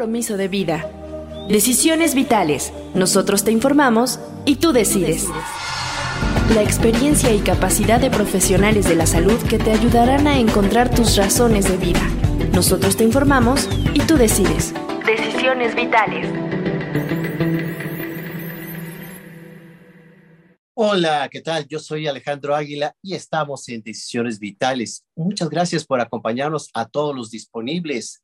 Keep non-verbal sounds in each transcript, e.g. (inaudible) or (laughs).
compromiso de vida. Decisiones vitales. Nosotros te informamos y tú decides. La experiencia y capacidad de profesionales de la salud que te ayudarán a encontrar tus razones de vida. Nosotros te informamos y tú decides. Decisiones vitales. Hola, ¿qué tal? Yo soy Alejandro Águila y estamos en Decisiones Vitales. Muchas gracias por acompañarnos a todos los disponibles.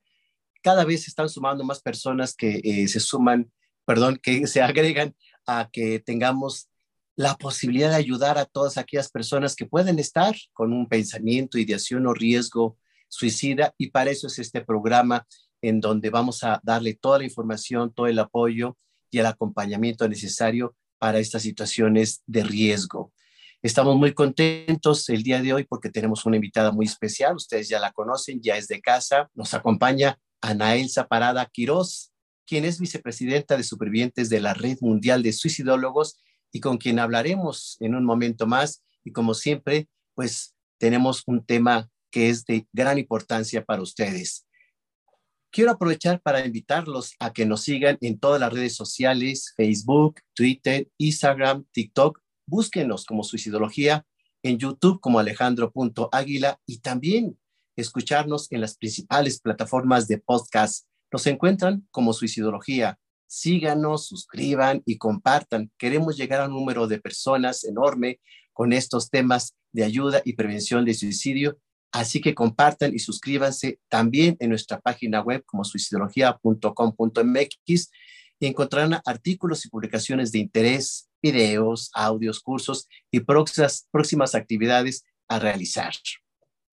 Cada vez están sumando más personas que eh, se suman, perdón, que (laughs) se agregan a que tengamos la posibilidad de ayudar a todas aquellas personas que pueden estar con un pensamiento, ideación o riesgo suicida y para eso es este programa en donde vamos a darle toda la información, todo el apoyo y el acompañamiento necesario para estas situaciones de riesgo. Estamos muy contentos el día de hoy porque tenemos una invitada muy especial, ustedes ya la conocen, ya es de casa, nos acompaña Anaelsa Parada Quirós, quien es vicepresidenta de supervivientes de la Red Mundial de Suicidólogos y con quien hablaremos en un momento más. Y como siempre, pues tenemos un tema que es de gran importancia para ustedes. Quiero aprovechar para invitarlos a que nos sigan en todas las redes sociales, Facebook, Twitter, Instagram, TikTok. Búsquenos como Suicidología, en YouTube como Alejandro.águila y también escucharnos en las principales plataformas de podcast. Nos encuentran como Suicidología síganos, suscriban y compartan. Queremos llegar a un número de personas enorme con estos temas de ayuda y prevención de suicidio. Así que compartan y suscríbanse también en nuestra página web como suicidología.com.mx y encontrarán artículos y publicaciones de interés, videos, audios, cursos y próximas, próximas actividades a realizar.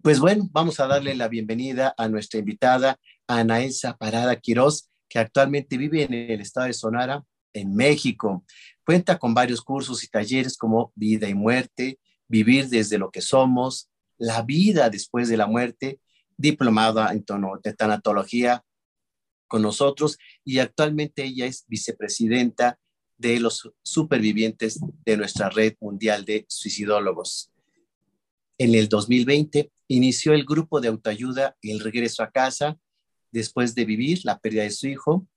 Pues bueno, vamos a darle la bienvenida a nuestra invitada, Ana Elsa Parada Quiroz que actualmente vive en el estado de Sonora, en México. Cuenta con varios cursos y talleres como Vida y Muerte, Vivir desde lo que somos, La vida después de la muerte, diplomada en tono de tanatología con nosotros y actualmente ella es vicepresidenta de los supervivientes de nuestra red mundial de suicidólogos. En el 2020 inició el grupo de autoayuda El Regreso a Casa, después de vivir la pérdida de su hijo.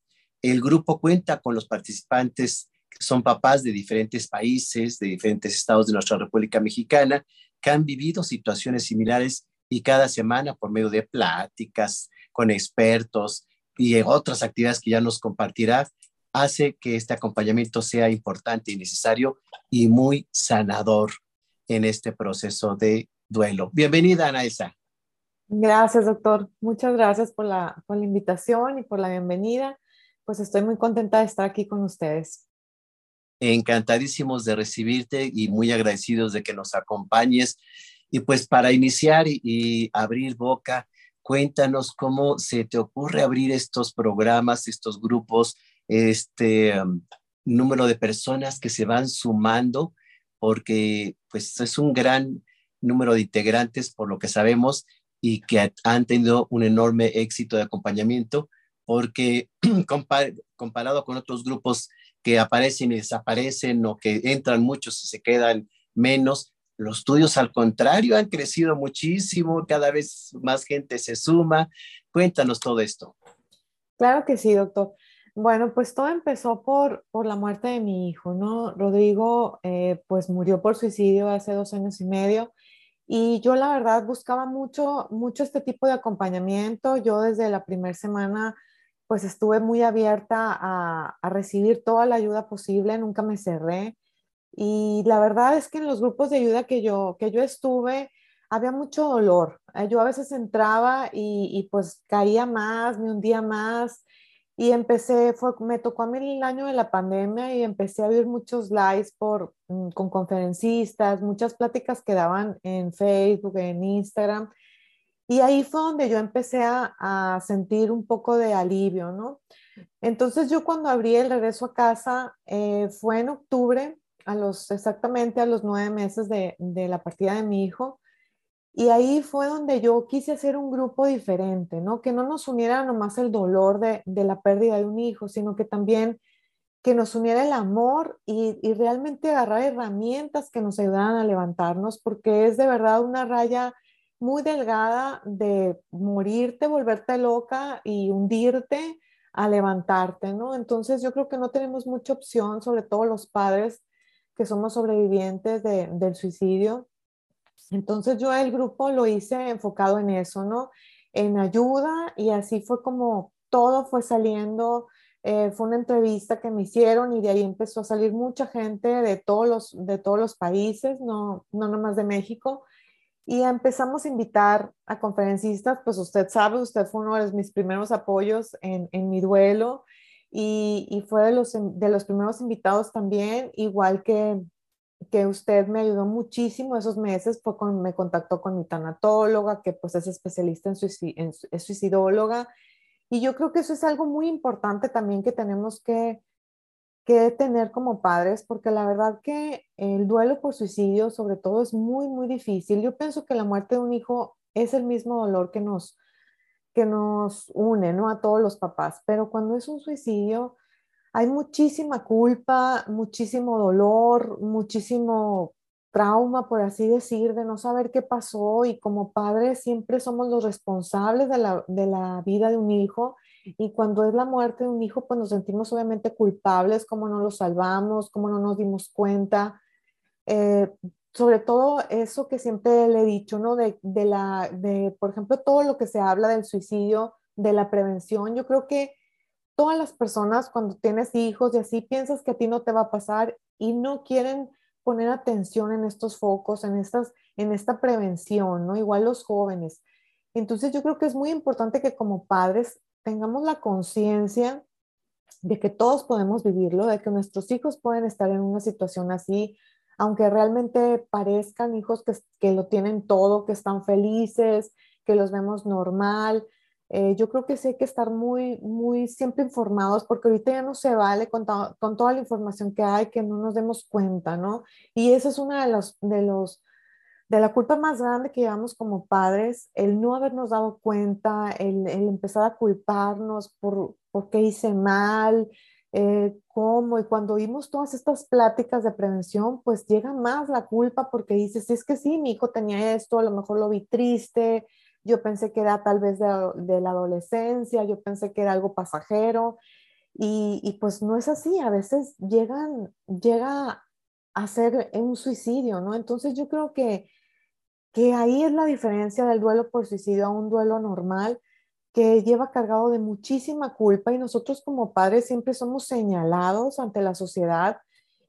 El grupo cuenta con los participantes que son papás de diferentes países, de diferentes estados de nuestra República Mexicana, que han vivido situaciones similares y cada semana por medio de pláticas con expertos y otras actividades que ya nos compartirá, hace que este acompañamiento sea importante y necesario y muy sanador en este proceso de duelo. Bienvenida, Anaesa. Gracias, doctor. Muchas gracias por la, por la invitación y por la bienvenida. Pues estoy muy contenta de estar aquí con ustedes. Encantadísimos de recibirte y muy agradecidos de que nos acompañes. Y pues para iniciar y, abrir boca, cuéntanos cómo se te ocurre abrir estos programas, estos grupos, este um, número de personas que se van sumando, porque pues es un gran número de integrantes, por lo que sabemos, y que han tenido un enorme éxito de acompañamiento porque (clears throat) comparado con otros grupos que aparecen y desaparecen o que entran muchos y se quedan menos, los estudios al contrario han crecido muchísimo, cada vez más gente se suma. Cuéntanos todo esto. Claro que sí, doctor. Bueno, pues todo empezó por, por la muerte de mi hijo, ¿no? Rodrigo, eh, pues murió por suicidio hace dos años y medio y yo la verdad buscaba mucho, mucho este tipo de acompañamiento. Yo desde la primera semana pues estuve muy abierta a, recibir toda la ayuda posible, nunca me cerré. Y la verdad es que en los grupos de ayuda que yo, que yo estuve, había mucho dolor. Eh, yo a veces entraba y, y pues caía más, me hundía más. Y empecé, fue, me tocó a mí el año de la pandemia y empecé a ver muchos lives por, mm, con conferencistas, muchas pláticas que daban en Facebook, en Instagram. Y ahí fue donde yo empecé a, a sentir un poco de alivio, ¿no? Entonces yo cuando abrí el regreso a casa eh, fue en octubre, a los, exactamente a los nueve meses de, de la partida de mi hijo. Y ahí fue donde yo quise hacer un grupo diferente, ¿no? Que no nos uniera nomás el dolor de, de la pérdida de un hijo, sino que también que nos uniera el amor y, y, realmente agarrar herramientas que nos ayudaran a levantarnos, porque es de verdad una raya muy delgada de morirte, volverte loca y hundirte a levantarte, ¿no? Entonces yo creo que no tenemos mucha opción, sobre todo los padres que somos sobrevivientes del suicidio. Entonces yo el grupo lo hice enfocado en eso, ¿no? En ayuda y así fue como todo fue saliendo. Eh, fue una entrevista que me hicieron y de ahí empezó a salir mucha gente de todos los, de todos los países, no, no nomás de México. Y empezamos a invitar a conferencistas, pues usted sabe, usted fue uno de mis primeros apoyos en, en mi duelo y, y, fue de los, de los primeros invitados también, igual que, que usted me ayudó muchísimo esos meses, fue con, me contactó con mi tanatóloga, que pues es especialista en, suicidóloga. Y yo creo que eso es algo muy importante también que tenemos que, que tener como padres, porque la verdad que el duelo por suicidio sobre todo es muy, muy difícil. Yo pienso que la muerte de un hijo es el mismo dolor que nos, que nos une, ¿no? A todos los papás, pero cuando es un suicidio hay muchísima culpa, muchísimo dolor, muchísimo trauma, por así decir, de no saber qué pasó y como padres siempre somos los responsables de la, de la vida de un hijo y cuando es la muerte de un hijo, pues nos sentimos obviamente culpables, como no lo salvamos, como no nos dimos cuenta. Eh, sobre todo eso que siempre le he dicho, ¿no? De, de, la, de, por ejemplo, todo lo que se habla del suicidio, de la prevención. Yo creo que todas las personas cuando tienes hijos y así piensas que a ti no te va a pasar y no quieren poner atención en estos focos, en, estas, en esta prevención, ¿no? Igual los jóvenes. Entonces yo creo que es muy importante que como padres tengamos la conciencia de que todos podemos vivirlo, de que nuestros hijos pueden estar en una situación así, aunque realmente parezcan hijos que, que lo tienen todo, que están felices, que los vemos normal. Eh, yo creo que sí hay que estar muy, muy siempre informados porque ahorita ya no se vale con, con, toda la información que hay que no nos demos cuenta, ¿no? Y esa es una de los, de los de la culpa más grande que llevamos como padres, el no habernos dado cuenta, el, empezar a culparnos por, por qué hice mal, eh, cómo, y cuando oímos todas estas pláticas de prevención, pues llega más la culpa porque dices, es que sí, mi hijo tenía esto, a lo mejor lo vi triste, yo pensé que era tal vez de, la adolescencia, yo pensé que era algo pasajero, y, y, pues no es así, a veces llegan, llega a ser un suicidio, ¿no? Entonces yo creo que que ahí es la diferencia del duelo por suicidio a un duelo normal que lleva cargado de muchísima culpa y nosotros como padres siempre somos señalados ante la sociedad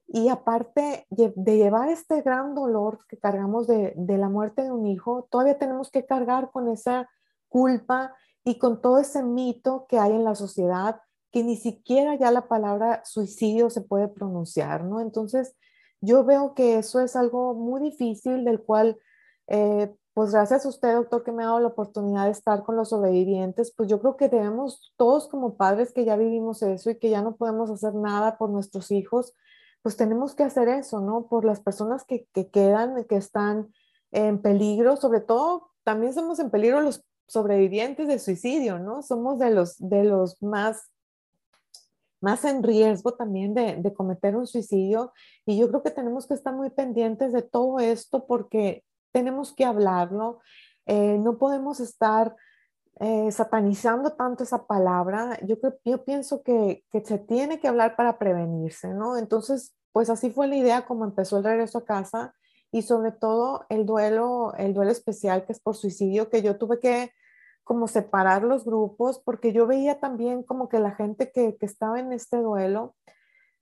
y aparte de llevar este gran dolor que cargamos de, de la muerte de un hijo, todavía tenemos que cargar con esa culpa y con todo ese mito que hay en la sociedad que ni siquiera ya la palabra suicidio se puede pronunciar, ¿no? Entonces, yo veo que eso es algo muy difícil del cual eh, pues gracias a usted, doctor, que me ha dado la oportunidad de estar con los sobrevivientes, pues yo creo que debemos, todos como padres que ya vivimos eso y que ya no podemos hacer nada por nuestros hijos, pues tenemos que hacer eso, ¿no? Por las personas que, que quedan, que están en peligro, sobre todo, también somos en peligro los sobrevivientes de suicidio, ¿no? Somos de los, de los más más en riesgo también de, de, cometer un suicidio. Y yo creo que tenemos que estar muy pendientes de todo esto porque tenemos que hablarlo, eh, no podemos estar eh, satanizando tanto esa palabra. Yo, yo pienso que, que, se tiene que hablar para prevenirse, ¿no? Entonces, pues así fue la idea como empezó el regreso a casa y sobre todo el duelo, el duelo especial que es por suicidio, que yo tuve que como separar los grupos porque yo veía también como que la gente que, que estaba en este duelo,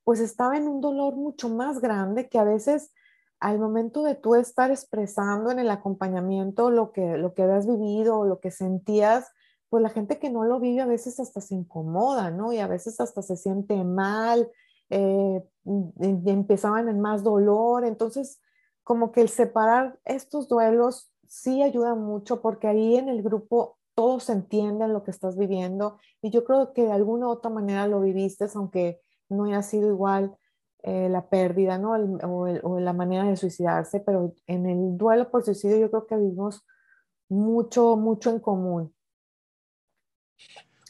pues estaba en un dolor mucho más grande que a veces al momento de tú estar expresando en el acompañamiento lo que, lo que habías vivido o lo que sentías, pues la gente que no lo vive a veces hasta se incomoda, ¿no? Y a veces hasta se siente mal, eh, y empezaban en más dolor. Entonces, como que el separar estos duelos sí ayuda mucho porque ahí en el grupo todos entienden lo que estás viviendo y yo creo que de alguna u otra manera lo viviste, aunque no haya sido igual eh, la pérdida, ¿no? o, la manera de suicidarse, pero en el duelo por suicidio yo creo que vivimos mucho, mucho en común.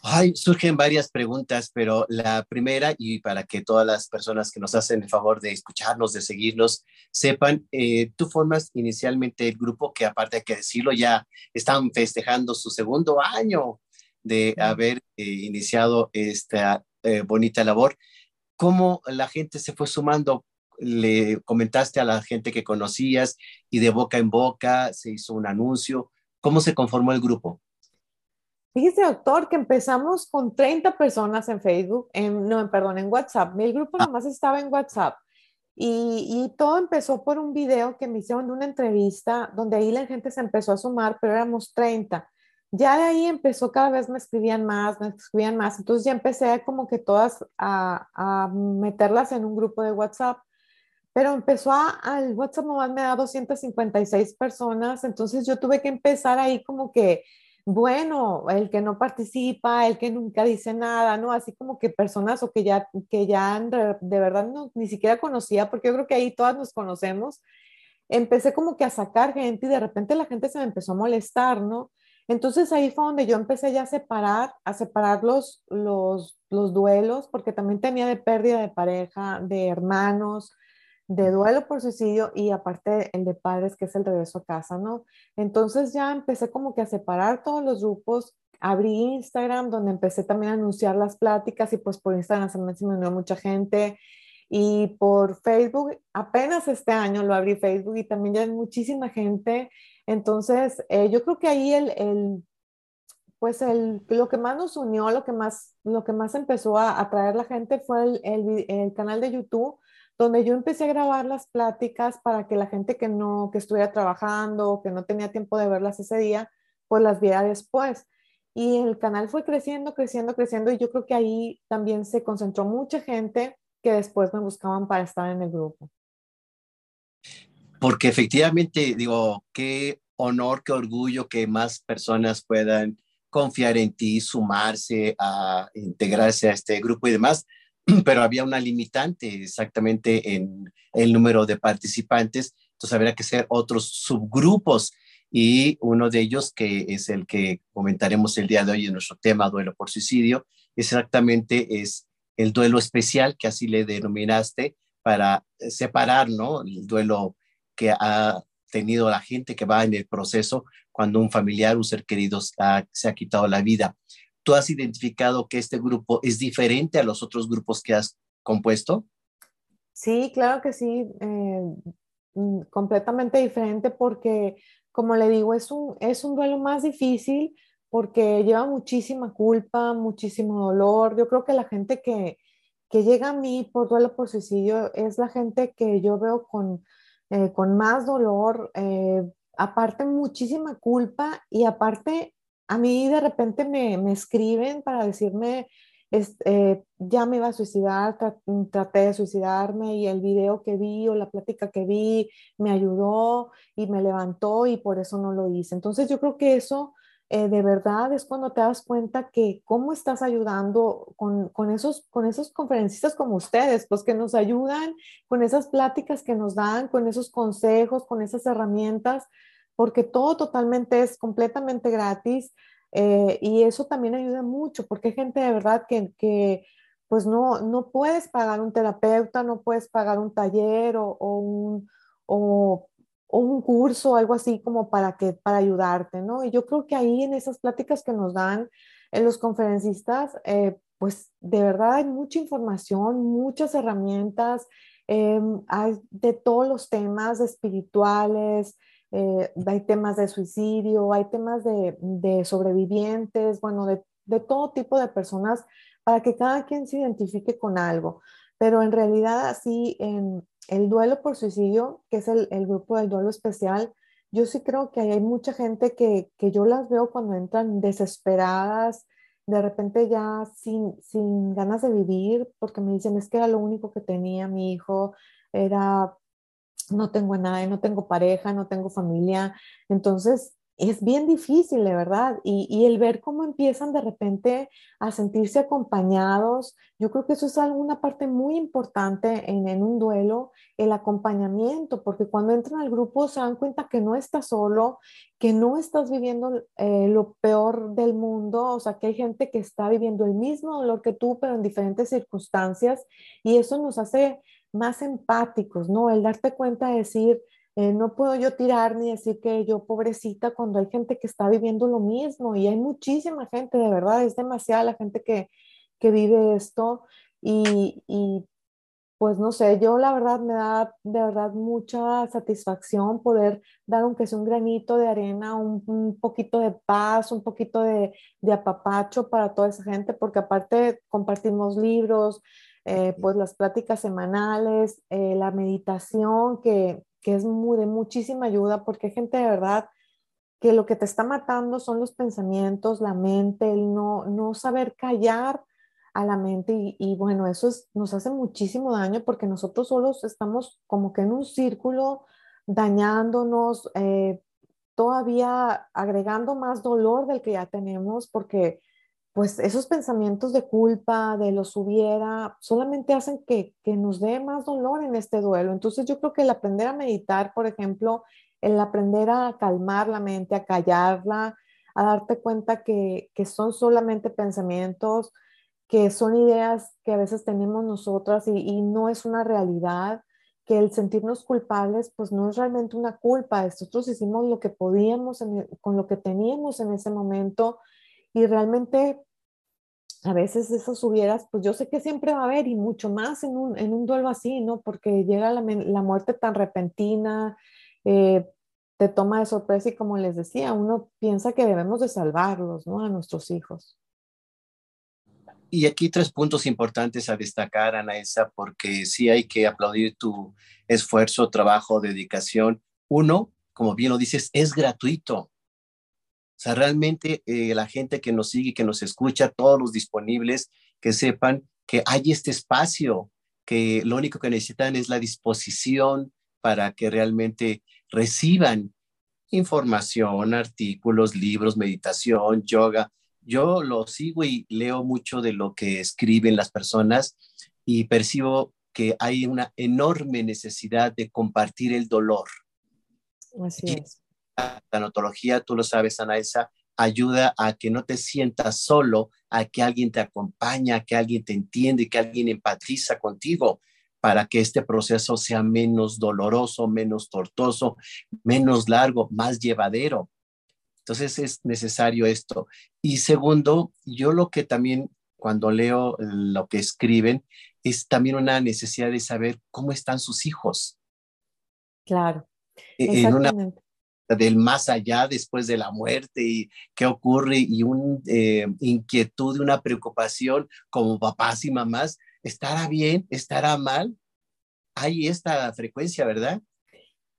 Ay, surgen varias preguntas, pero la primera, y para que todas las personas que nos hacen el favor de escucharnos, de seguirnos, sepan, eh, tú formas inicialmente el grupo que aparte hay que decirlo, ya están festejando su segundo año de haber eh, iniciado esta eh, bonita labor. ¿Cómo la gente se fue sumando? Le comentaste a la gente que conocías y de boca en boca se hizo un anuncio. ¿Cómo se conformó el grupo? Fíjese, doctor, que empezamos con 30 personas en Facebook, en, no, perdón, en WhatsApp. El grupo ah. nomás estaba en WhatsApp. Y, y, todo empezó por un video que me hicieron de una entrevista donde ahí la gente se empezó a sumar, pero éramos 30. Ya de ahí empezó, cada vez me escribían más, me escribían más. Entonces ya empecé como que todas a, a meterlas en un grupo de WhatsApp. Pero empezó a, al WhatsApp nomás me da 256 personas. Entonces yo tuve que empezar ahí como que bueno, el que no participa, el que nunca dice nada, ¿no? Así como que personas o que ya, que ya de verdad no, ni siquiera conocía, porque yo creo que ahí todas nos conocemos. Empecé como que a sacar gente y de repente la gente se me empezó a molestar, ¿no? Entonces ahí fue donde yo empecé ya a separar, a separar los, los, los duelos, porque también tenía de pérdida de pareja, de hermanos, de duelo por suicidio y aparte el de padres, que es el regreso a casa, ¿no? Entonces ya empecé como que a separar todos los grupos, abrí Instagram, donde empecé también a anunciar las pláticas y pues por Instagram se me, unió mucha gente y por Facebook, apenas este año lo abrí Facebook y también ya hay muchísima gente. Entonces, eh, yo creo que ahí el, el pues el, lo que más nos unió, lo que más, lo que más empezó a atraer la gente fue el, el, canal de YouTube, donde yo empecé a grabar las pláticas para que la gente que no, que estuviera trabajando, que no tenía tiempo de verlas ese día, pues las viera después. Y el canal fue creciendo, creciendo, creciendo y yo creo que ahí también se concentró mucha gente que después me buscaban para estar en el grupo. Porque efectivamente, digo, qué honor, qué orgullo que más personas puedan confiar en ti, sumarse a integrarse a este grupo y demás. (clears throat) pero había una limitante exactamente en el número de participantes, entonces habría que ser otros subgrupos y uno de ellos, que es el que comentaremos el día de hoy en nuestro tema, duelo por suicidio, exactamente es el duelo especial, que así le denominaste, para separar, ¿no? El duelo que ha tenido la gente que va en el proceso cuando un familiar, un ser querido se ha quitado la vida. ¿Tú has identificado que este grupo es diferente a los otros grupos que has compuesto? Sí, claro que sí, eh, mm, completamente diferente porque, como le digo, es un, es un duelo más difícil porque lleva muchísima culpa, muchísimo dolor. Yo creo que la gente que, que llega a mí por duelo por suicidio es la gente que yo veo con, eh, con más dolor, eh, aparte muchísima culpa y aparte a mí de repente me, me escriben para decirme, eh, ya me iba a suicidar, traté de suicidarme y el video que vi o la plática que vi me ayudó y me levantó y por eso no lo hice. Entonces yo creo que eso eh, de verdad es cuando te das cuenta que cómo estás ayudando con, con, esos, con esos conferencistas como ustedes, pues que nos ayudan con esas pláticas que nos dan, con esos consejos, con esas herramientas porque todo totalmente es completamente gratis eh, y eso también ayuda mucho porque hay gente de verdad que, que pues no, no puedes pagar un terapeuta, no puedes pagar un taller o, un, o, un curso, algo así como para, que, para ayudarte, ¿no? Y yo creo que ahí en esas pláticas que nos dan en los conferencistas, eh, pues de verdad hay mucha información, muchas herramientas, em, hay de todos los temas espirituales, eh, hay temas de suicidio, hay temas de, de sobrevivientes, bueno, de, de, todo tipo de personas para que cada quien se identifique con algo. Pero en realidad así, en el duelo por suicidio, que es el, grupo del duelo especial, yo sí creo que hay mucha gente que, que yo las veo cuando entran desesperadas, de repente ya sin, sin ganas de vivir, porque me dicen, es que era lo único que tenía mi hijo, era no tengo nada, no tengo pareja, no tengo familia. Entonces, es bien difícil, de verdad. Y, el ver cómo empiezan de repente a sentirse acompañados, yo creo que eso es alguna parte muy importante en, un duelo, el acompañamiento, porque cuando entran al grupo se dan cuenta que no estás solo, que no estás viviendo eh, lo peor del mundo, o sea, que hay gente que está viviendo el mismo dolor que tú, pero en diferentes circunstancias, y eso nos hace más empáticos, ¿no? El darte cuenta de decir, eh, no puedo yo tirar ni decir que yo pobrecita cuando hay gente que está viviendo lo mismo y hay muchísima gente, de verdad, es demasiada la gente que, que vive esto y, y, pues no sé, yo la verdad me da de verdad mucha satisfacción poder dar aunque sea un granito de arena, un, un poquito de paz, un poquito de, de, apapacho para toda esa gente, porque aparte compartimos libros, eh, pues las pláticas semanales, eh, la meditación, que, que es de muchísima ayuda, porque hay gente de verdad que lo que te está matando son los pensamientos, la mente, el no, no saber callar a la mente y, bueno, eso es, nos hace muchísimo daño porque nosotros solos estamos como que en un círculo dañándonos, eh, todavía agregando más dolor del que ya tenemos porque pues esos pensamientos de culpa, de los hubiera, solamente hacen que, que nos dé más dolor en este duelo. Entonces yo creo que el aprender a meditar, por ejemplo, el aprender a calmar la mente, a callarla, a darte cuenta que, que son solamente pensamientos, que son ideas que a veces tenemos nosotras y, no es una realidad, que el sentirnos culpables pues no es realmente una culpa, nosotros hicimos lo que podíamos con lo que teníamos en ese momento y realmente a veces esas hubieras, pues yo sé que siempre va a haber y mucho más en un, en un duelo así, ¿no? Porque llega la, la muerte tan repentina, eh, te toma de sorpresa y como les decía, uno piensa que debemos de salvarlos, ¿no? A nuestros hijos. Y aquí tres puntos importantes a destacar, Anaesa, porque sí hay que aplaudir tu esfuerzo, trabajo, dedicación. Uno, como bien lo dices, es gratuito. O sea, realmente eh, la gente que nos sigue, que nos escucha, todos los disponibles, que sepan que hay este espacio, que lo único que necesitan es la disposición para que realmente reciban información, artículos, libros, meditación, yoga, yo lo sigo y leo mucho de lo que escriben las personas y percibo que hay una enorme necesidad de compartir el dolor. Así es. La tanatología, tú lo sabes, Anaesa, ayuda a que no te sientas solo, a que alguien te acompaña, a que alguien te entiende, que alguien empatiza contigo para que este proceso sea menos doloroso, menos tortuoso, menos largo, más llevadero. Entonces es necesario esto. Y segundo, yo lo que también cuando leo lo que escriben es también una necesidad de saber cómo están sus hijos. Claro. E-, en una del más allá después de la muerte y qué ocurre y una eh, inquietud, una preocupación como papás y mamás, ¿estará bien? ¿Estará mal? Hay esta frecuencia, ¿verdad?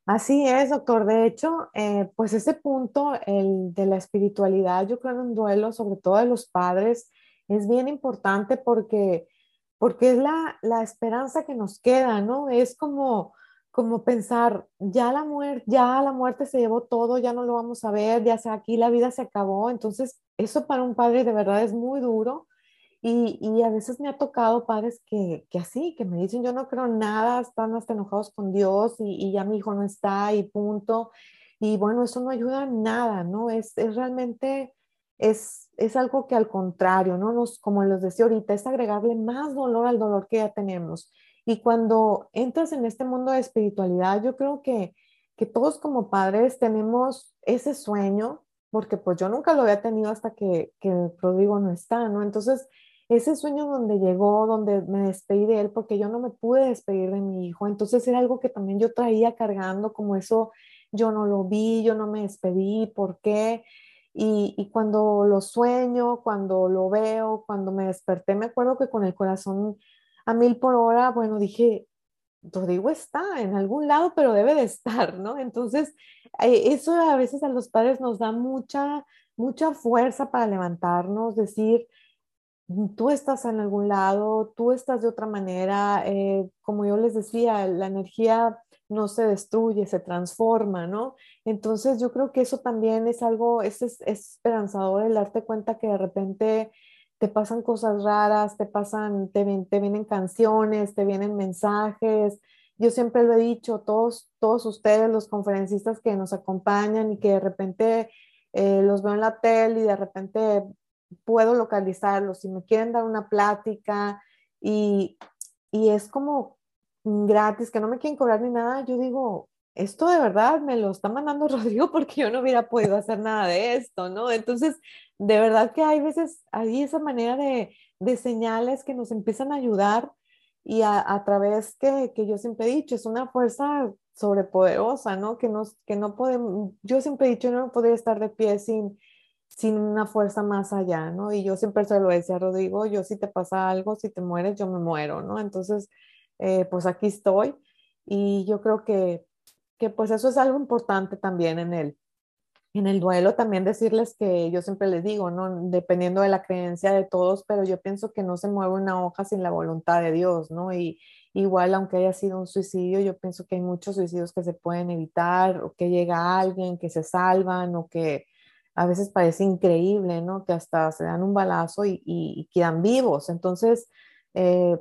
Así es, doctor. De hecho, eh, pues ese punto, el de la espiritualidad, yo creo en un duelo, sobre todo de los padres, es bien importante porque, porque es la, la esperanza que nos queda, ¿no? Es como, como pensar, ya la muerte, ya la muerte se llevó todo, ya no lo vamos a ver, ya sea aquí la vida se acabó. Entonces, eso para un padre de verdad es muy duro y, a veces me ha tocado padres que, que, así, que me dicen, yo no creo nada, están hasta enojados con Dios y, ya mi hijo no está y punto. Y bueno, eso no ayuda en nada, ¿no? Es, es realmente, es, es, algo que al contrario, ¿no? Nos, como les decía ahorita, es agregarle más dolor al dolor que ya tenemos. Y cuando entras en este mundo de espiritualidad, yo creo que, que todos como padres tenemos ese sueño, porque pues yo nunca lo había tenido hasta que, que Rodrigo no está, ¿no? Entonces, ese sueño donde llegó, donde me despedí de él, porque yo no me pude despedir de mi hijo. Entonces era algo que también yo traía cargando, como eso, yo no lo vi, yo no me despedí, ¿por qué? Y, y cuando lo sueño, cuando lo veo, cuando me desperté, me acuerdo que con el corazón a mil por hora, bueno, dije, Rodrigo está en algún lado, pero debe de estar, ¿no? Entonces, eh, eso a veces a los padres nos da mucha, mucha fuerza para levantarnos, decir, tú estás en algún lado, tú estás de otra manera, eh, como yo les decía, la energía no se destruye, se transforma, ¿no? Entonces yo creo que eso también es algo, es, es, esperanzador el darte cuenta que de repente te pasan cosas raras, te pasan, te, te vienen canciones, te vienen mensajes. Yo siempre lo he dicho, todos, todos ustedes, los conferencistas que nos acompañan y que de repente eh, los veo en la tele y de repente puedo localizarlos, si me quieren dar una plática y, y es como gratis, que no me quieren cobrar ni nada, yo digo, esto de verdad me lo está mandando (laughs) Rodrigo porque yo no hubiera podido hacer nada de esto, ¿no? Entonces, de verdad que hay veces, hay esa manera de, de señales que nos empiezan a ayudar y a, través que, que, yo siempre he dicho, es una fuerza sobrepoderosa, ¿no? Que, nos, que no podemos, yo siempre he dicho, no podría estar de pie sin, sin una fuerza más allá, ¿no? Y yo siempre se lo decía a Rodrigo, yo si te pasa algo, si te mueres, yo me muero, ¿no? Entonces, eh, pues aquí estoy y yo creo que, que pues eso es algo importante también en él en el duelo también decirles que yo siempre les digo, ¿no? Dependiendo de la creencia de todos, pero yo pienso que no se mueve una hoja sin la voluntad de Dios, ¿no? Y igual, aunque haya sido un suicidio, yo pienso que hay muchos suicidios que se pueden evitar, o que llega alguien, que se salvan, o que a veces parece increíble, ¿no? Que hasta se dan un balazo y, quedan vivos. Entonces, eh,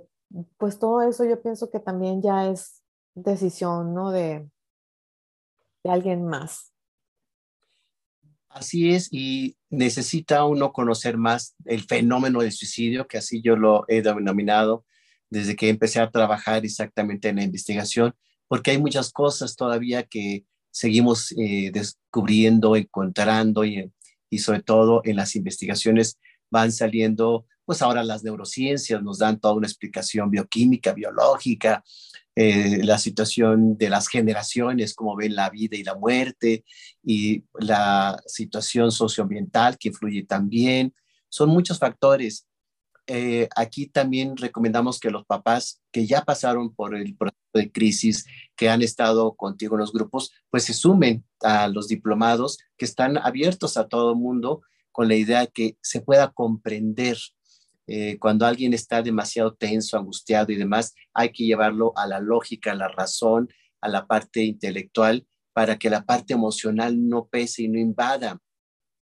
pues todo eso yo pienso que también ya es decisión, ¿no? De, alguien más. Así es, y necesita uno conocer más el fenómeno del suicidio, que así yo lo he denominado desde que empecé a trabajar exactamente en la investigación, porque hay muchas cosas todavía que seguimos eh, descubriendo, encontrando y, y sobre todo en las investigaciones van saliendo, pues ahora las neurociencias nos dan toda una explicación bioquímica, biológica, eh, la situación de las generaciones, como ven la vida y la muerte, y la situación socioambiental que influye también. Son muchos factores. Eh, aquí también recomendamos que los papás que ya pasaron por el proceso de crisis, que han estado contigo en los grupos, pues se sumen a los diplomados que están abiertos a todo el mundo con la idea que se pueda comprender eh, cuando alguien está demasiado tenso, angustiado y demás, hay que llevarlo a la lógica, a la razón, a la parte intelectual, para que la parte emocional no pese y no invada.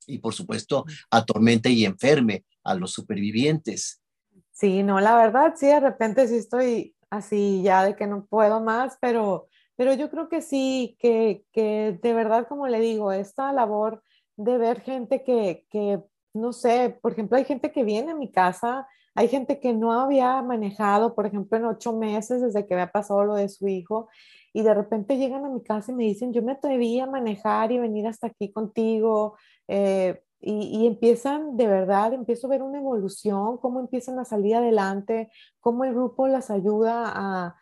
Y por supuesto, atormente y enferme a los supervivientes. Sí, no, la verdad, sí, de repente sí estoy así ya de que no puedo más, pero, pero yo creo que sí, que, que de verdad, como le digo, esta labor de ver gente que, que no sé, por ejemplo, hay gente que viene a mi casa, hay gente que no había manejado, por ejemplo, en ocho meses desde que había pasado lo de su hijo, y de repente llegan a mi casa y me dicen, yo me atreví a manejar y venir hasta aquí contigo, eh, y, y, empiezan, de verdad, empiezo a ver una evolución, cómo empiezan a salir adelante, cómo el grupo las ayuda a,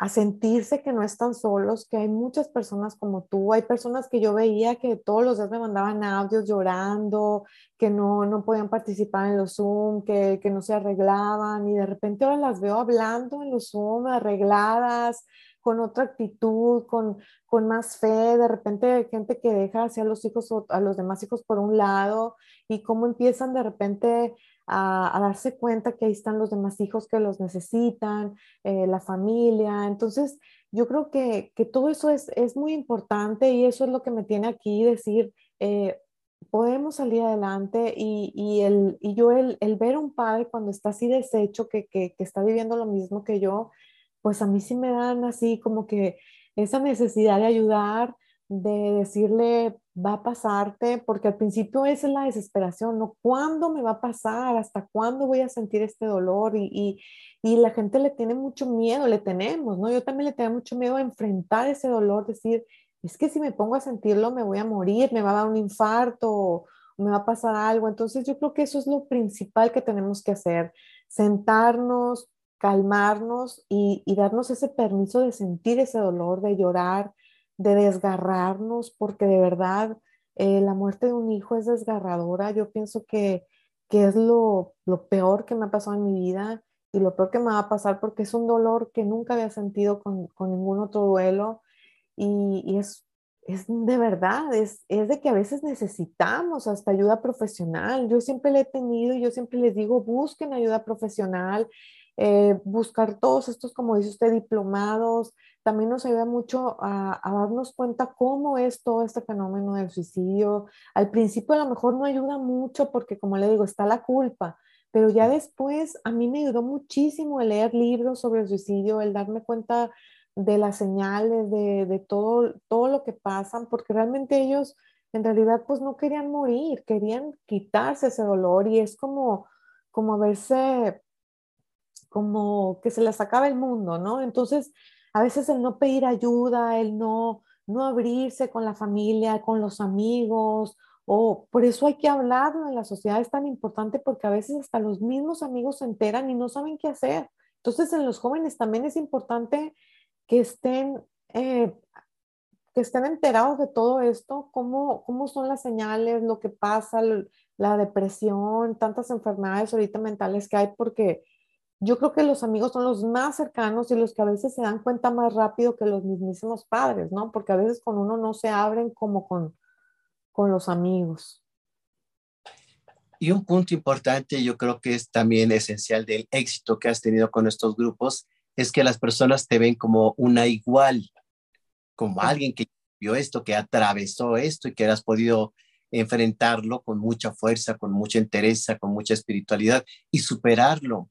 a sentirse que no están solos, que hay muchas personas como tú, hay personas que yo veía que todos los días me mandaban audios llorando, que no, no podían participar en los Zoom, que, que no se arreglaban y de repente ahora las veo hablando en los Zoom, arregladas, con otra actitud, con, con más fe, de repente gente que deja hacia los hijos a los demás hijos por un lado y cómo empiezan de repente a, darse cuenta que ahí están los demás hijos que los necesitan, eh, la familia. Entonces, yo creo que, que todo eso es, es, muy importante y eso es lo que me tiene aquí decir, eh, podemos salir adelante y, y, el, y yo el, el, ver un padre cuando está así deshecho, que, que, que está viviendo lo mismo que yo, pues a mí sí me dan así como que esa necesidad de ayudar, de decirle, va a pasarte, porque al principio esa es la desesperación, ¿no? ¿Cuándo me va a pasar? ¿Hasta cuándo voy a sentir este dolor? Y, y, y, la gente le tiene mucho miedo, le tenemos, ¿no? Yo también le tengo mucho miedo a enfrentar ese dolor, decir, es que si me pongo a sentirlo me voy a morir, me va a dar un infarto, me va a pasar algo. Entonces yo creo que eso es lo principal que tenemos que hacer, sentarnos, calmarnos y, y darnos ese permiso de sentir ese dolor, de llorar, de desgarrarnos, porque de verdad eh, la muerte de un hijo es desgarradora. Yo pienso que, que es lo, lo, peor que me ha pasado en mi vida y lo peor que me va a pasar porque es un dolor que nunca había sentido con, con ningún otro duelo y, y es, es, de verdad, es, es de que a veces necesitamos hasta ayuda profesional. Yo siempre le he tenido y yo siempre les digo, busquen ayuda profesional. Eh, buscar todos estos, como dice usted, diplomados, también nos ayuda mucho a, darnos cuenta cómo es todo este fenómeno del suicidio. Al principio a lo mejor no ayuda mucho porque, como le digo, está la culpa, pero ya después a mí me ayudó muchísimo el leer libros sobre el suicidio, el darme cuenta de las señales, de, de todo, todo lo que pasan, porque realmente ellos en realidad pues no querían morir, querían quitarse ese dolor y es como, como verse como que se les acaba el mundo, ¿no? Entonces, a veces el no pedir ayuda, el no, no abrirse con la familia, con los amigos, o por eso hay que hablarlo en la sociedad, es tan importante porque a veces hasta los mismos amigos se enteran y no saben qué hacer. Entonces en los jóvenes también es importante que estén, eh, que estén enterados de todo esto, cómo, cómo son las señales, lo que pasa, la depresión, tantas enfermedades ahorita mentales que hay, porque yo creo que los amigos son los más cercanos y los que a veces se dan cuenta más rápido que los mismísimos padres, ¿no? Porque a veces con uno no se abren como con, con los amigos. Y un punto importante, yo creo que es también esencial del éxito que has tenido con estos grupos, es que las personas te ven como una igual, como alguien que vio esto, que atravesó esto y que has podido enfrentarlo con mucha fuerza, con mucha entereza, con mucha espiritualidad y superarlo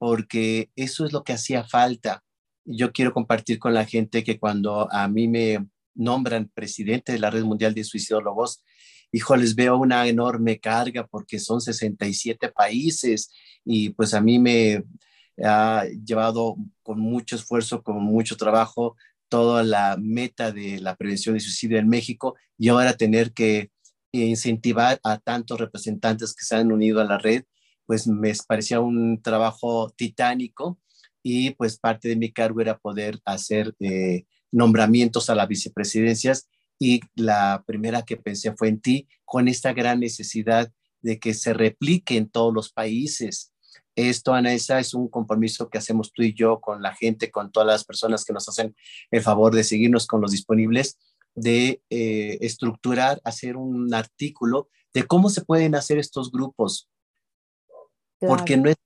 porque eso es lo que hacía falta. Yo quiero compartir con la gente que cuando a mí me nombran presidente de la Red Mundial de Suicidólogos, hijo, les veo una enorme carga porque son 67 países y pues a mí me ha llevado con mucho esfuerzo, con mucho trabajo, toda la meta de la prevención de suicidio en México y ahora tener que incentivar a tantos representantes que se han unido a la red pues me parecía un trabajo titánico y pues parte de mi cargo era poder hacer eh, nombramientos a las vicepresidencias y la primera que pensé fue en ti con esta gran necesidad de que se replique en todos los países. Esto, Anaisa, es un compromiso que hacemos tú y yo con la gente, con todas las personas que nos hacen el favor de seguirnos con los disponibles, de eh, estructurar, hacer un artículo de cómo se pueden hacer estos grupos, porque no es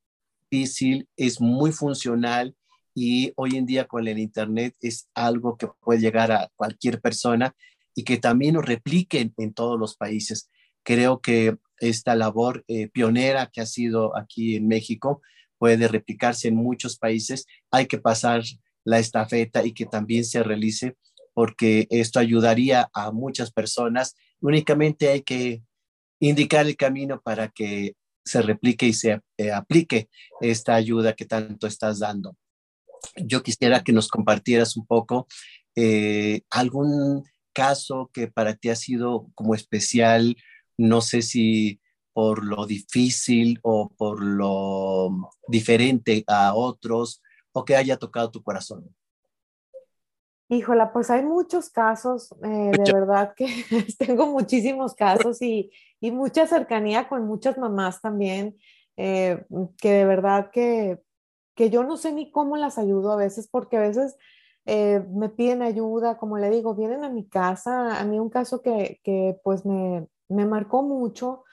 difícil, es muy funcional y hoy en día con el Internet es algo que puede llegar a cualquier persona y que también lo repliquen en todos los países. Creo que esta labor eh, pionera que ha sido aquí en México puede replicarse en muchos países. Hay que pasar la estafeta y que también se realice porque esto ayudaría a muchas personas. Únicamente hay que indicar el camino para que se replique y se eh, aplique esta ayuda que tanto estás dando. Yo quisiera que nos compartieras un poco eh, algún caso que para ti ha sido como especial, no sé si por lo difícil o por lo diferente a otros o que haya tocado tu corazón. Híjola, pues hay muchos casos, eh, de verdad que (laughs) tengo muchísimos casos y, y, mucha cercanía con muchas mamás también, eh, que de verdad que, que, yo no sé ni cómo las ayudo a veces, porque a veces eh, me piden ayuda, como le digo, vienen a mi casa. A mí un caso que, que pues me, me, marcó mucho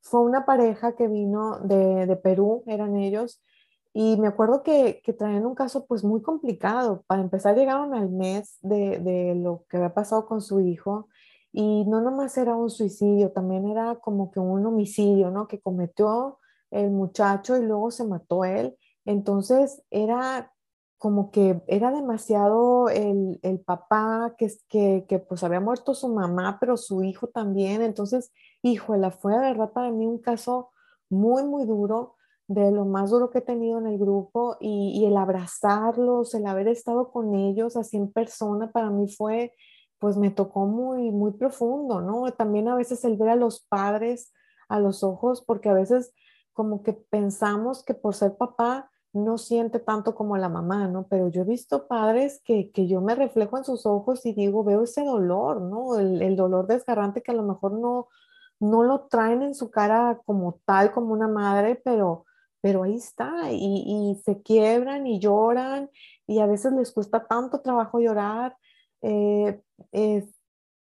fue una pareja que vino de, de Perú, eran ellos, y me acuerdo que, que, traían un caso pues muy complicado. Para empezar, llegaron al mes de, de, lo que había pasado con su hijo y no nomás era un suicidio, también era como que un homicidio, ¿no? Que cometió el muchacho y luego se mató él. Entonces era como que era demasiado el, el papá, que, que, que pues había muerto su mamá, pero su hijo también. Entonces, híjole, fue de verdad para mí un caso muy, muy duro de lo más duro que he tenido en el grupo y, el abrazarlos, el haber estado con ellos así en persona, para mí fue, pues me tocó muy, muy profundo, ¿no? También a veces el ver a los padres a los ojos, porque a veces como que pensamos que por ser papá no siente tanto como la mamá, ¿no? Pero yo he visto padres que, que yo me reflejo en sus ojos y digo, veo ese dolor, ¿no? El, el dolor desgarrante que a lo mejor no, no lo traen en su cara como tal, como una madre, pero pero ahí está y, se quiebran y lloran y a veces les cuesta tanto trabajo llorar, eh,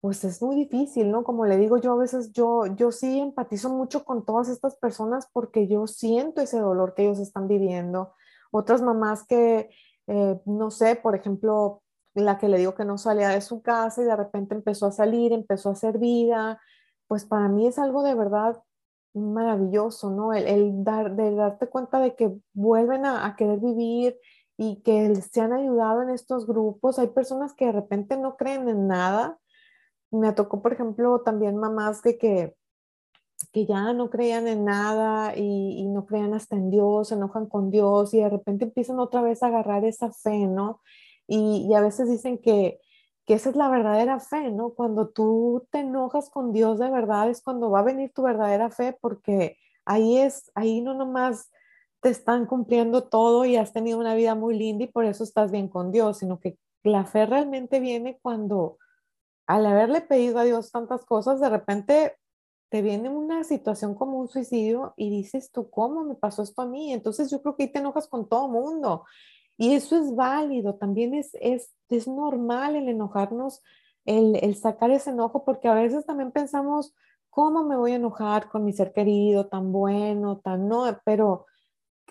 pues es muy difícil, ¿no? Como le digo yo, a veces yo, yo sí empatizo mucho con todas estas personas porque yo siento ese dolor que ellos están viviendo. Otras mamás que, eh, no sé, por ejemplo, la que le digo que no salía de su casa y de repente empezó a salir, empezó a hacer vida, pues para mí es algo de verdad maravilloso, ¿no? El, dar, de darte cuenta de que vuelven a, querer vivir y que se han ayudado en estos grupos. Hay personas que de repente no creen en nada. Me tocó, por ejemplo, también mamás de que, que ya no creían en nada y, y no creían hasta en Dios, se enojan con Dios y de repente empiezan otra vez a agarrar esa fe, ¿no? Y, a veces dicen que, esa es la verdadera fe, ¿no? Cuando tú te enojas con Dios de verdad es cuando va a venir tu verdadera fe porque ahí es, ahí no nomás te están cumpliendo todo y has tenido una vida muy linda y por eso estás bien con Dios, sino que la fe realmente viene cuando al haberle pedido a Dios tantas cosas, de repente te viene una situación como un suicidio y dices tú, ¿cómo me pasó esto a mí? Entonces yo creo que ahí te enojas con todo mundo. Y eso es válido, también es, es, es normal el enojarnos, el, el sacar ese enojo, porque a veces también pensamos, ¿cómo me voy a enojar con mi ser querido, tan bueno, tan no? Pero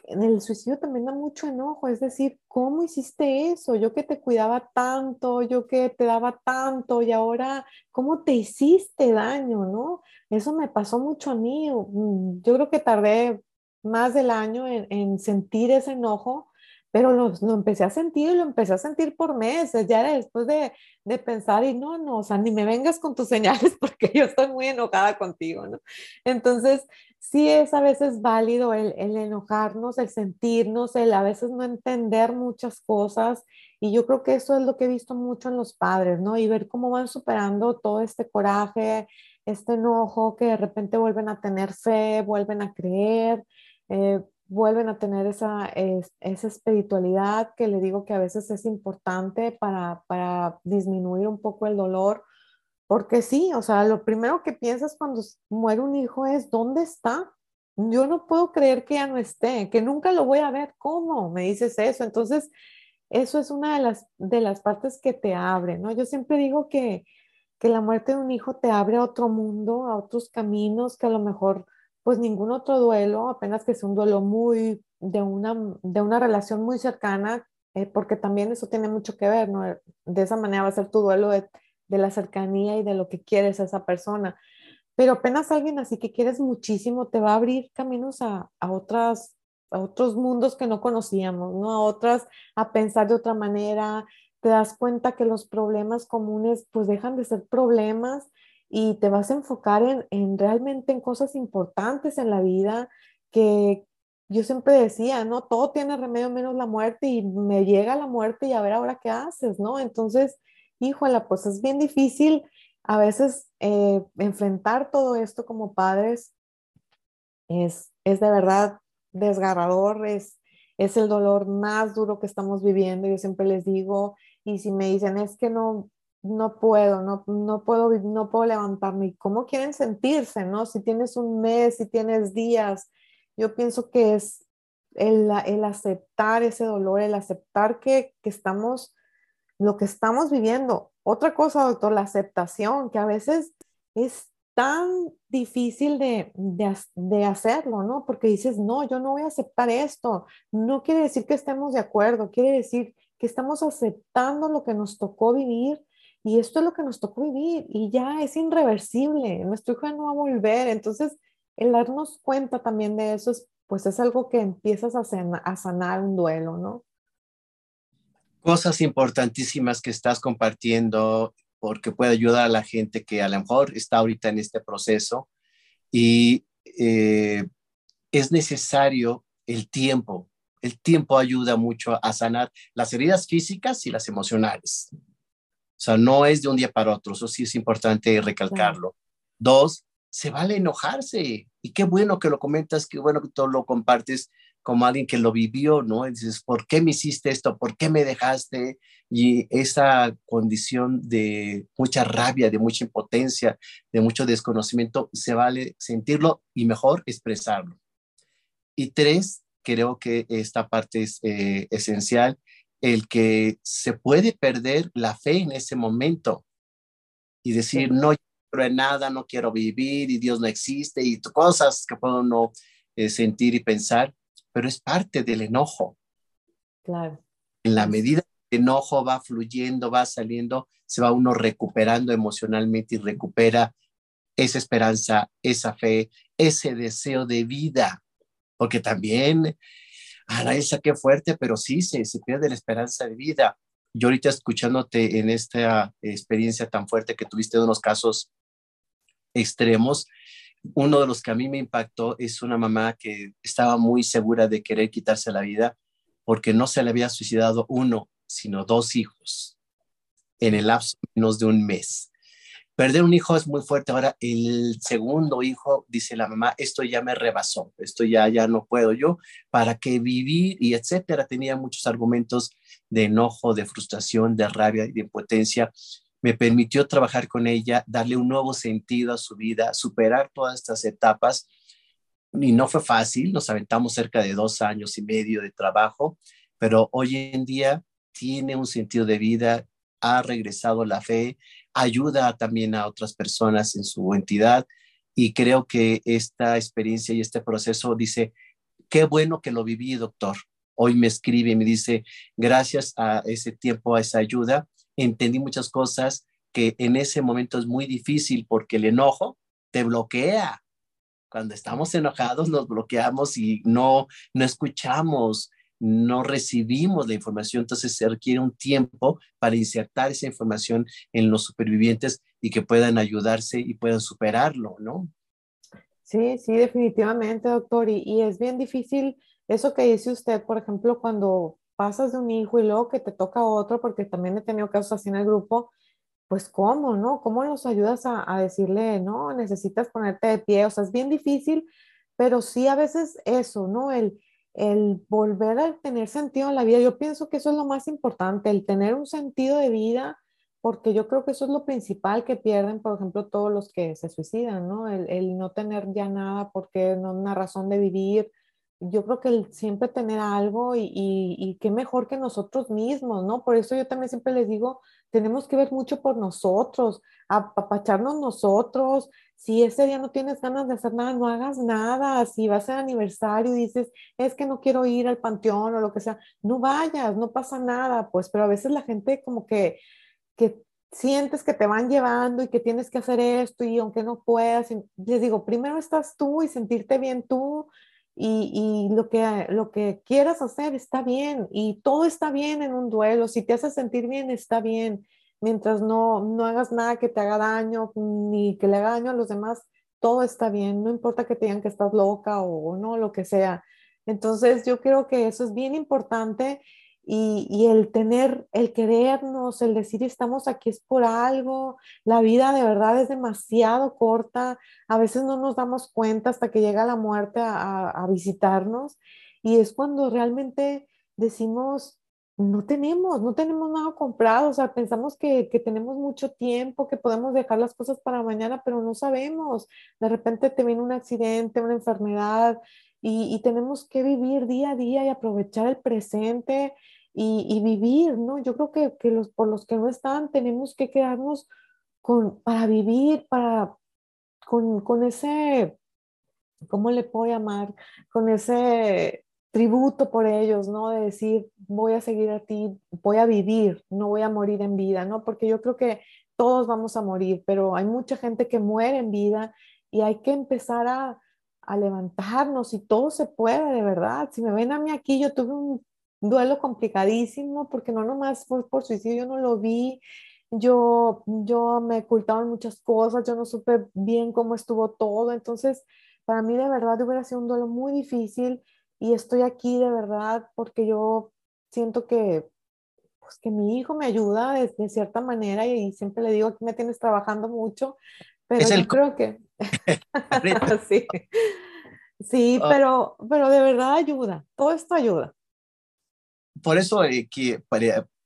en el suicidio también da mucho enojo, es decir, ¿cómo hiciste eso? Yo que te cuidaba tanto, yo que te daba tanto y ahora, ¿cómo te hiciste daño, no? Eso me pasó mucho a mí. Mm, yo creo que tardé más del año en, en sentir ese enojo pero lo, empecé a sentir lo empecé a sentir por meses, ya era después de, de, pensar y no, no, o sea, ni me vengas con tus (laughs) señales porque yo estoy muy enojada contigo, ¿no? Entonces, sí es a veces válido el, el enojarnos, el sentirnos, el a veces no entender muchas cosas y yo creo que eso es lo que he visto mucho en los padres, ¿no? Y ver cómo van superando todo este coraje, este enojo, que de repente vuelven a tener fe, vuelven a creer. Eh, vuelven a tener esa, esa espiritualidad que le digo que a veces es importante para, para disminuir un poco el dolor, porque sí, o sea, lo primero que piensas cuando muere un hijo es, ¿dónde está? Yo no puedo creer que ya no esté, que nunca lo voy a ver. ¿Cómo? Me dices eso. Entonces, eso es una de las, de las partes que te abre, ¿no? Yo siempre digo que, que la muerte de un hijo te abre a otro mundo, a otros caminos que a lo mejor pues ningún otro duelo, apenas que es un duelo muy de una, de una relación muy cercana, eh, porque también eso tiene mucho que ver, ¿no? De esa manera va a ser tu duelo de, de la cercanía y de lo que quieres a esa persona. Pero apenas alguien así que quieres muchísimo te va a abrir caminos a, a otras a otros mundos que no conocíamos, ¿no? A otras, a pensar de otra manera, te das cuenta que los problemas comunes pues dejan de ser problemas y te vas a enfocar en, en, realmente en cosas importantes en la vida que yo siempre decía, ¿no? Todo tiene remedio menos la muerte y me llega la muerte y a ver ahora qué haces, ¿no? Entonces, híjola, pues es bien difícil a veces eh, enfrentar todo esto como padres. Es, es de verdad desgarrador, es, es el dolor más duro que estamos viviendo. Yo siempre les digo, y si me dicen, es que no, no puedo, no, no, puedo, no puedo levantarme. ¿Cómo quieren sentirse, no? Si tienes un mes, si tienes días, yo pienso que es el, el aceptar ese dolor, el aceptar que, que, estamos, lo que estamos viviendo. Otra cosa, doctor, la aceptación, que a veces es tan difícil de, de, de hacerlo, ¿no? Porque dices, no, yo no voy a aceptar esto. No quiere decir que estemos de acuerdo, quiere decir que estamos aceptando lo que nos tocó vivir y esto es lo que nos tocó vivir y ya es irreversible, nuestro hijo no va a volver. Entonces, el darnos cuenta también de eso, es, pues es algo que empiezas a, a sanar un duelo, ¿no? Cosas importantísimas que estás compartiendo porque puede ayudar a la gente que a lo mejor está ahorita en este proceso y eh, es necesario el tiempo. El tiempo ayuda mucho a sanar las heridas físicas y las emocionales. O sea, no es de un día para otro, eso sí es importante recalcarlo. Dos, se vale enojarse. Y qué bueno que lo comentas, qué bueno que tú lo compartes como alguien que lo vivió, ¿no? Y dices, ¿por qué me hiciste esto? ¿Por qué me dejaste? Y esa condición de mucha rabia, de mucha impotencia, de mucho desconocimiento, se vale sentirlo y mejor expresarlo. Y tres, creo que esta parte es eh, esencial, el que se puede perder la fe en ese momento y decir, no quiero en nada, no quiero vivir y Dios no existe y cosas que puedo no eh, sentir y pensar, pero es parte del enojo. Claro. En la medida que el enojo va fluyendo, va saliendo, se va uno recuperando emocionalmente y recupera esa esperanza, esa fe, ese deseo de vida, porque también esa qué fuerte, pero sí, se, se pierde la esperanza de vida. Yo ahorita escuchándote en esta experiencia tan fuerte que tuviste de unos casos extremos, uno de los que a mí me impactó es una mamá que estaba muy segura de querer quitarse la vida porque no se le había suicidado uno, sino dos hijos en el lapso menos de un mes. Perder un hijo es muy fuerte. Ahora, el segundo hijo, dice la mamá, esto ya me rebasó, esto ya, ya no puedo yo, ¿para qué vivir? Y etcétera. Tenía muchos argumentos de enojo, de frustración, de rabia y de impotencia. Me permitió trabajar con ella, darle un nuevo sentido a su vida, superar todas estas etapas. Y no fue fácil, nos aventamos cerca de dos años y medio de trabajo, pero hoy en día tiene un sentido de vida, ha regresado la fe, ayuda también a otras personas en su entidad y creo que esta experiencia y este proceso dice, qué bueno que lo viví, doctor. Hoy me escribe y me dice, gracias a ese tiempo, a esa ayuda, entendí muchas cosas que en ese momento es muy difícil porque el enojo te bloquea. Cuando estamos enojados nos bloqueamos y no, no escuchamos, no recibimos la información, entonces se requiere un tiempo para insertar esa información en los supervivientes y que puedan ayudarse y puedan superarlo, ¿no? Sí, sí, definitivamente, doctor. Y, es bien difícil eso que dice usted, por ejemplo, cuando pasas de un hijo y luego que te toca otro, porque también he tenido casos así en el grupo, pues cómo, ¿no? ¿Cómo los ayudas a, decirle, no, necesitas ponerte de pie? O sea, es bien difícil, pero sí a veces eso, ¿no? El volver a tener sentido en la vida. Yo pienso que eso es lo más importante, el tener un sentido de vida, porque yo creo que eso es lo principal que pierden, por ejemplo, todos los que se suicidan, ¿no? El, no tener ya nada porque no una razón de vivir. Yo creo que el siempre tener algo y, y, y qué mejor que nosotros mismos, ¿no? Por eso yo también siempre les digo, tenemos que ver mucho por nosotros, apapacharnos nosotros, si ese día no tienes ganas de hacer nada, no hagas nada. Si va a ser aniversario y dices, es que no quiero ir al panteón o lo que sea, no vayas, no pasa nada, pues, pero a veces la gente como que, que sientes que te van llevando y que tienes que hacer esto y aunque no puedas, les digo, primero estás tú y sentirte bien tú y, lo, que, lo que quieras hacer está bien y todo está bien en un duelo. Si te hace sentir bien, está bien mientras no, no hagas nada que te haga daño ni que le haga daño a los demás, todo está bien, no importa que te digan que estás loca o, no, lo que sea. Entonces yo creo que eso es bien importante y, el tener, el querernos, el decir estamos aquí es por algo, la vida de verdad es demasiado corta, a veces no nos damos cuenta hasta que llega la muerte a, a visitarnos y es cuando realmente decimos, no tenemos, no tenemos nada comprado, o sea, pensamos que, tenemos mucho tiempo, que podemos dejar las cosas para mañana, pero no sabemos. De repente te viene un accidente, una enfermedad y, tenemos que vivir día a día y aprovechar el presente y, vivir, ¿no? Yo creo que, los, por los que no están, tenemos que quedarnos con, para vivir, para, con, con ese, ¿cómo le puedo llamar? Con ese tributo por ellos, ¿no? De decir, voy a seguir a ti, voy a vivir, no voy a morir en vida, ¿no? Porque yo creo que todos vamos a morir, pero hay mucha gente que muere en vida y hay que empezar a, a levantarnos y todo se puede, de verdad. Si me ven a mí aquí, yo tuve un duelo complicadísimo porque no nomás fue por suicidio, yo no lo vi, yo, yo me ocultaban muchas cosas, yo no supe bien cómo estuvo todo, entonces para mí de verdad hubiera sido un duelo muy difícil y estoy aquí de verdad porque yo siento que, pues, que mi hijo me ayuda de, cierta manera y, siempre le digo, aquí me tienes trabajando mucho, pero yo creo que... (laughs) (laughs) sí, sí ah. pero, pero de verdad ayuda, todo esto ayuda. Por eso eh, que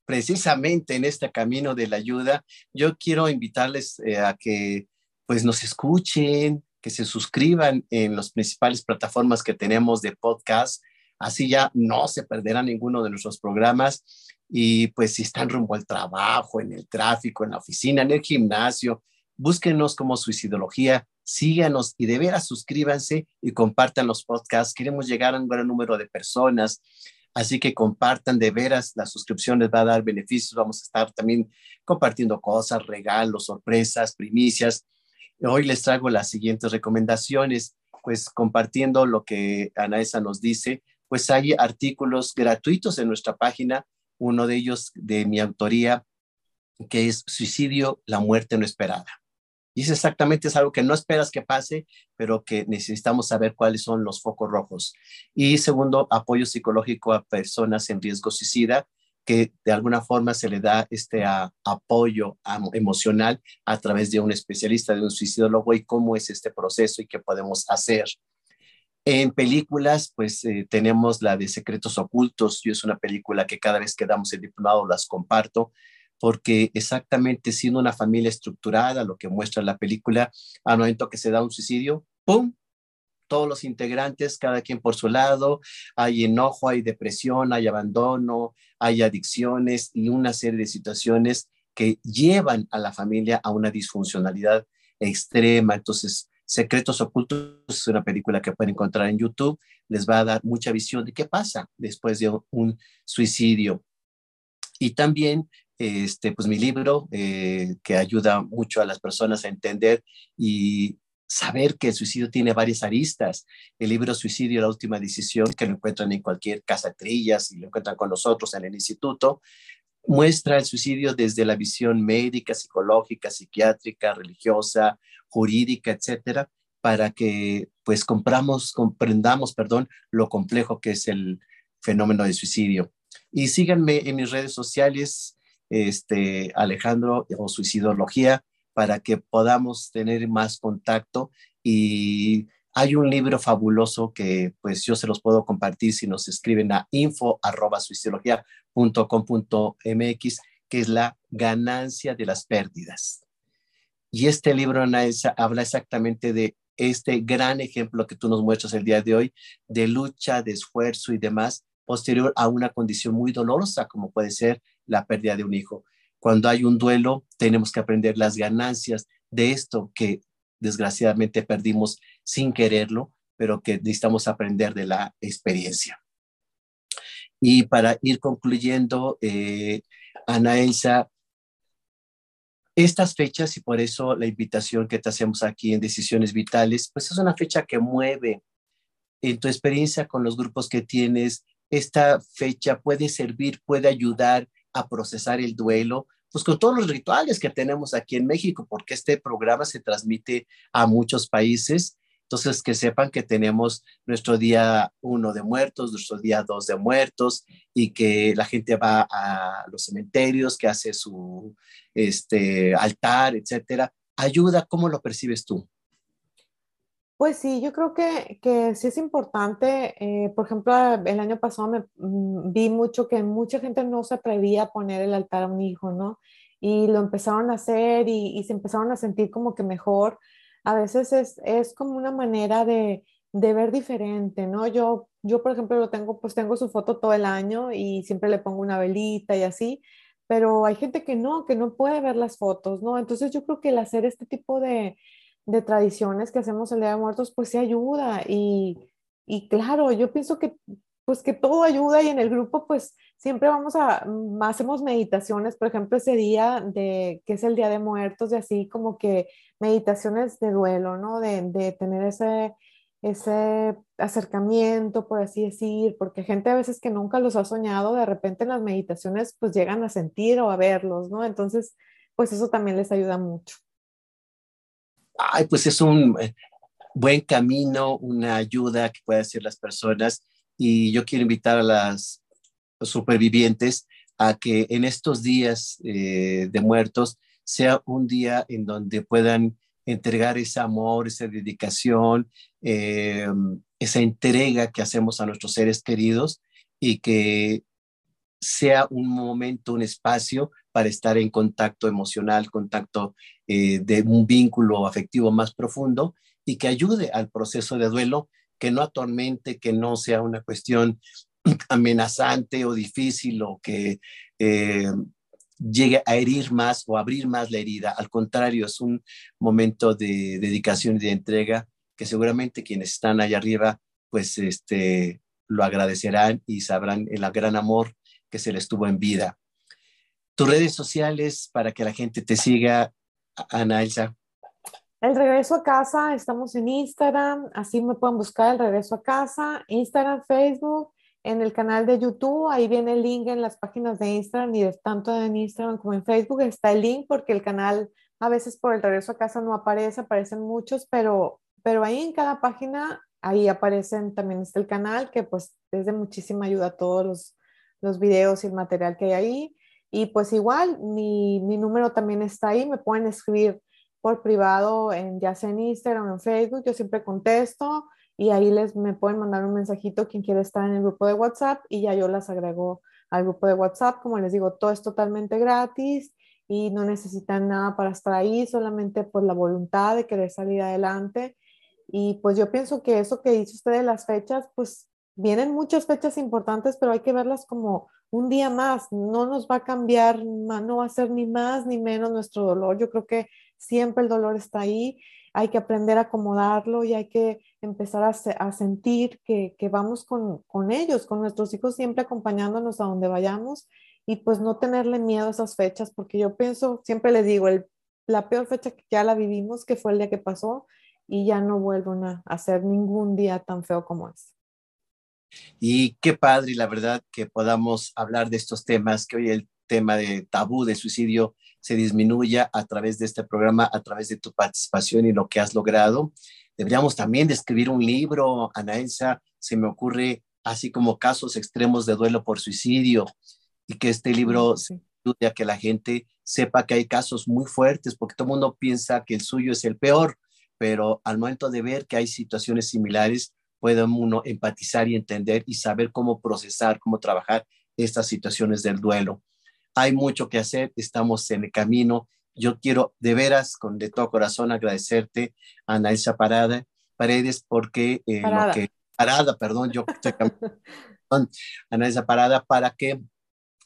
precisamente en este camino de la ayuda, yo quiero invitarles eh, a que pues nos escuchen, que se suscriban en las principales plataformas que tenemos de podcast. Así ya no se perderá ninguno de nuestros programas. Y pues si están rumbo al trabajo, en el tráfico, en la oficina, en el gimnasio, búsquenos como Suicidología, síganos y de veras suscríbanse y compartan los podcasts. Queremos llegar a un gran número de personas. Así que compartan de veras, la suscripción les va a dar beneficios. Vamos a estar también compartiendo cosas, regalos, sorpresas, primicias. Hoy les traigo las siguientes recomendaciones, pues compartiendo lo que Anaesa nos dice, pues hay artículos gratuitos en nuestra página, uno de ellos de mi autoría, que es Suicidio, la muerte no esperada. Y es exactamente es algo que no esperas que pase, pero que necesitamos saber cuáles son los focos rojos. Y segundo, apoyo psicológico a personas en riesgo suicida, que de alguna forma se le da este apoyo emocional a través de un especialista, de un suicidólogo y cómo es este proceso y qué podemos hacer. En películas, pues eh, tenemos la de Secretos Ocultos. Yo es una película que cada vez que damos el diplomado las comparto, porque exactamente siendo una familia estructurada, lo que muestra la película, al momento que se da un suicidio, ¡pum! Todos los integrantes, cada quien por su lado, hay enojo, hay depresión, hay abandono, hay adicciones y una serie de situaciones que llevan a la familia a una disfuncionalidad extrema. Entonces, Secretos Ocultos es una película que pueden encontrar en YouTube. Les va a dar mucha visión de qué pasa después de un suicidio. Y también, este, pues mi libro, eh, que ayuda mucho a las personas a entender y saber que el suicidio tiene varias aristas. El libro Suicidio, la última decisión, que lo encuentran en cualquier casa trillas y lo encuentran con nosotros en el instituto, muestra el suicidio desde la visión médica, psicológica, psiquiátrica, religiosa, jurídica, etcétera, para que pues compramos, comprendamos, perdón, lo complejo que es el fenómeno de suicidio. Y síganme en mis redes sociales, este, Alejandro o Suicidología, para que podamos tener más contacto y hay un libro fabuloso que pues yo se los puedo compartir si nos escriben a info arroba .com.mx, que es la ganancia de las pérdidas. Y este libro habla exactamente de este gran ejemplo que tú nos muestras el día de hoy, de lucha, de esfuerzo y demás, posterior a una condición muy dolorosa como puede ser la pérdida de un hijo. Cuando hay un duelo, tenemos que aprender las ganancias de esto que desgraciadamente perdimos sin quererlo, pero que necesitamos aprender de la experiencia. Y para ir concluyendo, eh, Ana Elsa, estas fechas y por eso la invitación que te hacemos aquí en Decisiones Vitales, pues es una fecha que mueve. En tu experiencia con los grupos que tienes, esta fecha puede servir, puede ayudar a procesar el duelo, pues con todos los rituales que tenemos aquí en México, porque este programa se transmite a muchos países entonces, que sepan que tenemos nuestro día uno de muertos, nuestro día dos de muertos y que la gente va a los cementerios, que hace su este, altar, etcétera. Ayuda, ¿cómo lo percibes tú? Pues sí, yo creo que, que sí es importante. Eh, por ejemplo, el año pasado me, mm, vi mucho que mucha gente no se atrevía a poner el altar a un hijo, ¿no? Y lo empezaron a hacer y, y se empezaron a sentir como que mejor a veces es, como una manera de, ver diferente, ¿no? Yo, yo, por ejemplo, lo tengo, pues tengo su foto todo el año y siempre le pongo una velita y así, pero hay gente que no, que no puede ver las fotos, ¿no? Entonces yo creo que el hacer este tipo de, tradiciones que hacemos el Día de Muertos, pues sí ayuda y, y claro, yo pienso que pues que todo ayuda y en el grupo pues siempre vamos a, mm, hacemos meditaciones, por ejemplo, ese día de, que es el Día de Muertos, de así como que meditaciones de duelo, ¿no? De, de tener ese, ese acercamiento, por así decir, porque gente a veces que nunca los ha soñado, de repente en las meditaciones pues llegan a sentir o a verlos, ¿no? Entonces, pues eso también les ayuda mucho. Ay, pues es un eh, buen camino, una ayuda que pueden hacer las personas. Y yo quiero invitar a las supervivientes a que en estos días eh, de muertos sea un día en donde puedan entregar ese amor, esa dedicación, eh, esa entrega que hacemos a nuestros seres queridos y que sea un momento, un espacio para estar en contacto emocional, contacto eh, de un vínculo afectivo más profundo y que ayude al proceso de duelo que no atormente, que no sea una cuestión (clears throat) amenazante o difícil o que eh, llegue a herir más o abrir más la herida. Al contrario, es un momento de dedicación y de entrega que seguramente quienes están allá arriba, pues este, lo agradecerán y sabrán el gran amor que se les tuvo en vida. Tus redes sociales para que la gente te siga, Ana Elsa. El regreso a casa, estamos en Instagram, así me pueden buscar el regreso a casa, Instagram, Facebook, en el canal de YouTube, ahí viene el link en las páginas de Instagram y de, tanto en Instagram como en Facebook está el link porque el canal a veces por el regreso a casa no aparece, aparecen muchos, pero, pero ahí en cada página, ahí aparecen también está el canal que pues es de muchísima ayuda a todos los, los videos y el material que hay ahí. Y pues igual, mi, mi número también está ahí, me pueden escribir por privado, en, ya sea en Instagram o en Facebook, yo siempre contesto y ahí les me pueden mandar un mensajito quien quiere estar en el grupo de WhatsApp y ya yo las agrego al grupo de WhatsApp. Como les digo, todo es totalmente gratis y no necesitan nada para estar ahí, solamente por la voluntad de querer salir adelante. Y pues yo pienso que eso que dice usted de las fechas, pues vienen muchas fechas importantes, pero hay que verlas como un día más. No nos va a cambiar, no va a ser ni más ni menos nuestro dolor. Yo creo que siempre el dolor está ahí. Hay que aprender a acomodarlo y hay que empezar a, sentir que, vamos con, con ellos, con nuestros hijos, siempre acompañándonos a donde vayamos y pues no tenerle miedo a esas fechas, porque yo pienso, siempre les digo, el, la peor fecha que ya la vivimos, que fue el día que pasó, y ya no vuelven a hacer ningún día tan feo como es. Y qué padre, la verdad, que podamos hablar de estos temas, que hoy el tema de tabú de suicidio se disminuya a través de este programa, a través de tu participación y lo que has logrado. Deberíamos también de escribir un libro, Anaelsa, se me ocurre así como casos extremos de duelo por suicidio y que este libro sí. ayude a que la gente sepa que hay casos muy fuertes, porque todo el mundo piensa que el suyo es el peor, pero al momento de ver que hay situaciones similares, puede uno empatizar y entender y saber cómo procesar, cómo trabajar estas situaciones del duelo. Hay mucho que hacer, estamos en el camino. Yo quiero de veras, con de todo corazón, agradecerte, Ana Elsa Parada, Paredes, porque eh, Parada. lo que... Parada, perdón, yo estoy (laughs) Ana Elsa Parada, para que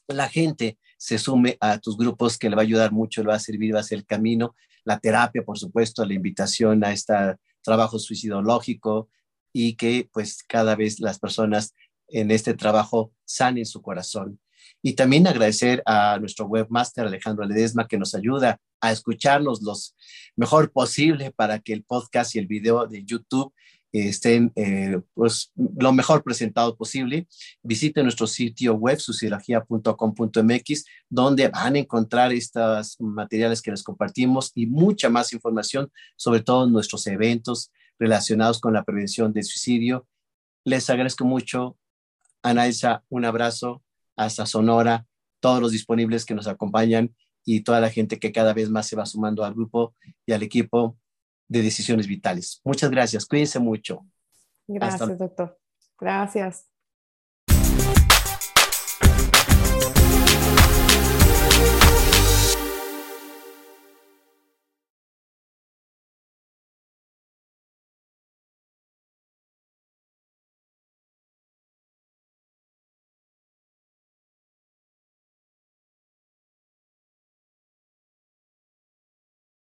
la gente se sume a tus grupos que le va a ayudar mucho, le va a servir, va a ser el camino, la terapia, por supuesto, la invitación a este trabajo suicidológico y que pues cada vez las personas en este trabajo sanen su corazón. Y también agradecer a nuestro webmaster Alejandro Ledesma que nos ayuda a escucharnos lo mejor posible para que el podcast y el video de YouTube estén eh, pues, lo mejor presentado posible. Visite nuestro sitio web, suicidología.com.mx, donde van a encontrar estos materiales que les compartimos y mucha más información sobre todos nuestros eventos relacionados con la prevención del suicidio. Les agradezco mucho. Anaisa, un abrazo hasta Sonora, todos los disponibles que nos acompañan y toda la gente que cada vez más se va sumando al grupo y al equipo de decisiones vitales. Muchas gracias. Cuídense mucho. Gracias, doctor. Gracias.